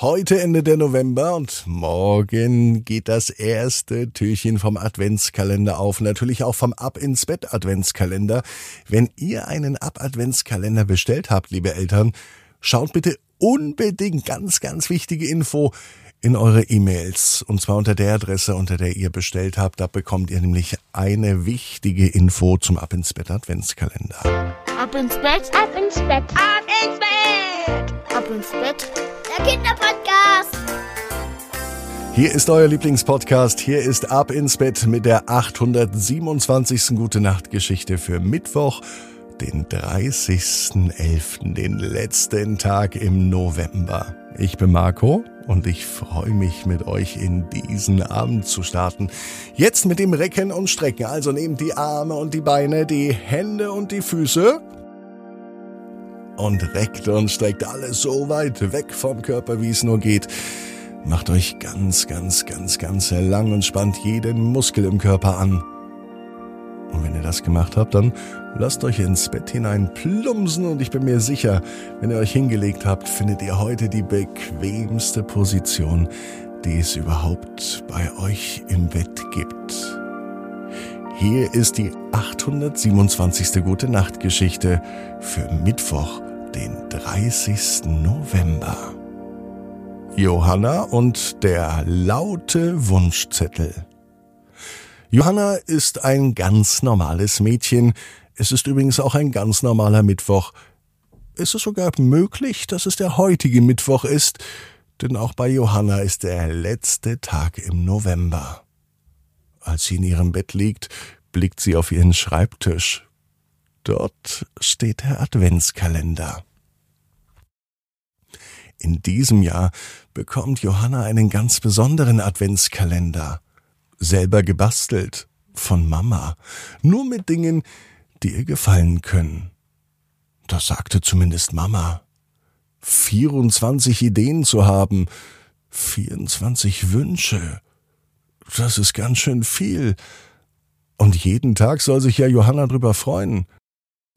Heute Ende der November und morgen geht das erste Türchen vom Adventskalender auf. Natürlich auch vom Ab ins Bett Adventskalender. Wenn ihr einen Ab Adventskalender bestellt habt, liebe Eltern, schaut bitte unbedingt ganz, ganz wichtige Info in eure E-Mails. Und zwar unter der Adresse, unter der ihr bestellt habt. Da bekommt ihr nämlich eine wichtige Info zum Ab ins Bett Adventskalender. Ab ins Bett, ab ins Bett, ab ins Bett, ab ins Bett. Der Kinderpodcast. Hier ist euer Lieblingspodcast. Hier ist Ab ins Bett mit der 827. Gute Nacht Geschichte für Mittwoch, den 30.11., den letzten Tag im November. Ich bin Marco und ich freue mich mit euch in diesen Abend zu starten. Jetzt mit dem Recken und Strecken. Also nehmt die Arme und die Beine, die Hände und die Füße und reckt und streckt alles so weit weg vom Körper, wie es nur geht. Macht euch ganz, ganz, ganz, ganz lang und spannt jeden Muskel im Körper an. Und wenn ihr das gemacht habt, dann lasst euch ins Bett hinein plumpsen und ich bin mir sicher, wenn ihr euch hingelegt habt, findet ihr heute die bequemste Position, die es überhaupt bei euch im Bett gibt. Hier ist die 827. Gute Nacht Geschichte für Mittwoch, den 30. November. Johanna und der laute Wunschzettel. Johanna ist ein ganz normales Mädchen. Es ist übrigens auch ein ganz normaler Mittwoch. Es ist sogar möglich, dass es der heutige Mittwoch ist, denn auch bei Johanna ist der letzte Tag im November. Als sie in ihrem Bett liegt, blickt sie auf ihren Schreibtisch. Dort steht der Adventskalender. In diesem Jahr bekommt Johanna einen ganz besonderen Adventskalender. Selber gebastelt. Von Mama. Nur mit Dingen, die ihr gefallen können. Das sagte zumindest Mama. 24 Ideen zu haben, 24 Wünsche. Das ist ganz schön viel. Und jeden Tag soll sich ja Johanna drüber freuen.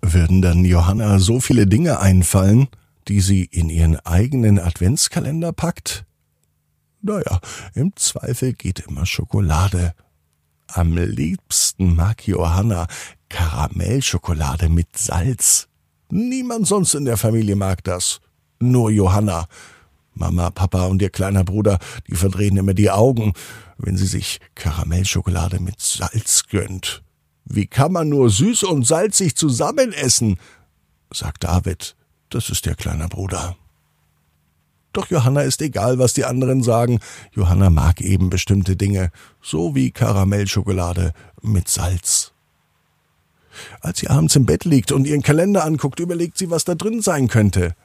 Würden dann Johanna so viele Dinge einfallen, die sie in ihren eigenen Adventskalender packt? Naja, im Zweifel geht immer Schokolade. Am liebsten mag Johanna Karamellschokolade mit Salz. Niemand sonst in der Familie mag das. Nur Johanna. Mama, Papa und ihr kleiner Bruder, die verdrehen immer die Augen, wenn sie sich Karamellschokolade mit Salz gönnt. Wie kann man nur süß und salzig zusammen essen? sagt David. Das ist ihr kleiner Bruder. Doch Johanna ist egal, was die anderen sagen. Johanna mag eben bestimmte Dinge, so wie Karamellschokolade mit Salz. Als sie abends im Bett liegt und ihren Kalender anguckt, überlegt sie, was da drin sein könnte.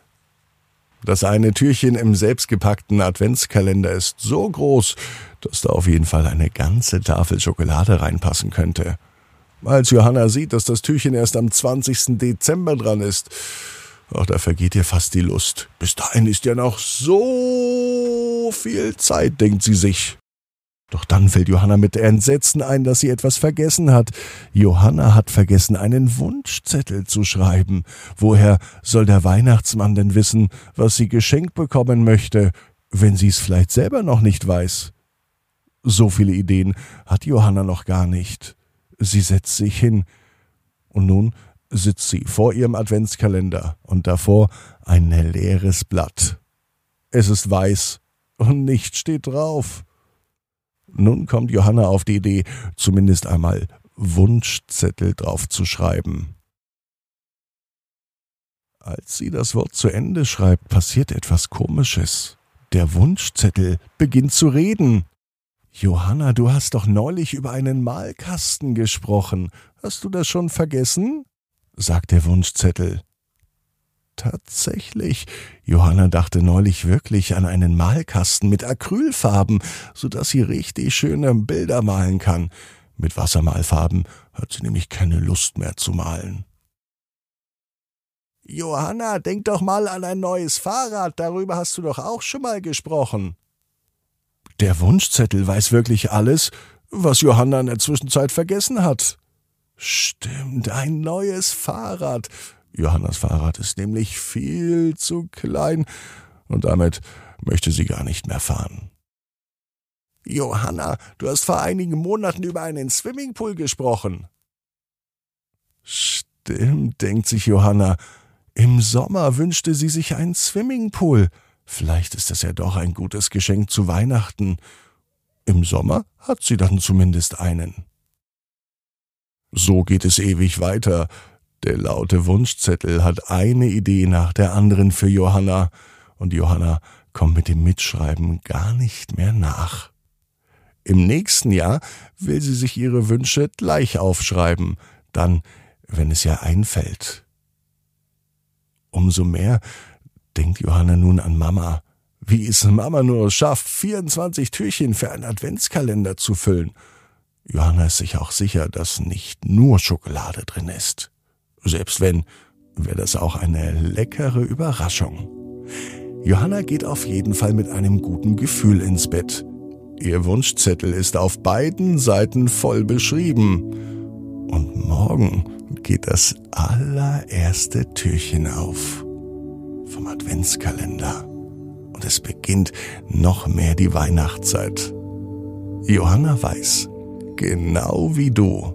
Das eine Türchen im selbstgepackten Adventskalender ist so groß, dass da auf jeden Fall eine ganze Tafel Schokolade reinpassen könnte. Als Johanna sieht, dass das Türchen erst am 20. Dezember dran ist, ach, da vergeht ihr fast die Lust. Bis dahin ist ja noch so viel Zeit, denkt sie sich. Doch dann fällt Johanna mit Entsetzen ein, dass sie etwas vergessen hat. Johanna hat vergessen, einen Wunschzettel zu schreiben. Woher soll der Weihnachtsmann denn wissen, was sie geschenkt bekommen möchte, wenn sie es vielleicht selber noch nicht weiß? So viele Ideen hat Johanna noch gar nicht. Sie setzt sich hin. Und nun sitzt sie vor ihrem Adventskalender und davor ein leeres Blatt. Es ist weiß und nichts steht drauf. Nun kommt Johanna auf die Idee, zumindest einmal Wunschzettel drauf zu schreiben. Als sie das Wort zu Ende schreibt, passiert etwas Komisches. Der Wunschzettel beginnt zu reden. Johanna, du hast doch neulich über einen Malkasten gesprochen. Hast du das schon vergessen? sagt der Wunschzettel. Tatsächlich, Johanna dachte neulich wirklich an einen Malkasten mit Acrylfarben, so dass sie richtig schöne Bilder malen kann. Mit Wassermalfarben hat sie nämlich keine Lust mehr zu malen. Johanna, denk doch mal an ein neues Fahrrad, darüber hast du doch auch schon mal gesprochen. Der Wunschzettel weiß wirklich alles, was Johanna in der Zwischenzeit vergessen hat. Stimmt, ein neues Fahrrad. Johannas Fahrrad ist nämlich viel zu klein und damit möchte sie gar nicht mehr fahren. Johanna, du hast vor einigen Monaten über einen Swimmingpool gesprochen. Stimmt, denkt sich Johanna. Im Sommer wünschte sie sich einen Swimmingpool. Vielleicht ist das ja doch ein gutes Geschenk zu Weihnachten. Im Sommer hat sie dann zumindest einen. So geht es ewig weiter. Der laute Wunschzettel hat eine Idee nach der anderen für Johanna, und Johanna kommt mit dem Mitschreiben gar nicht mehr nach. Im nächsten Jahr will sie sich ihre Wünsche gleich aufschreiben, dann, wenn es ihr einfällt. Umso mehr denkt Johanna nun an Mama. Wie es Mama nur schafft, 24 Türchen für einen Adventskalender zu füllen. Johanna ist sich auch sicher, dass nicht nur Schokolade drin ist. Selbst wenn, wäre das auch eine leckere Überraschung. Johanna geht auf jeden Fall mit einem guten Gefühl ins Bett. Ihr Wunschzettel ist auf beiden Seiten voll beschrieben. Und morgen geht das allererste Türchen auf vom Adventskalender. Und es beginnt noch mehr die Weihnachtszeit. Johanna weiß, genau wie du,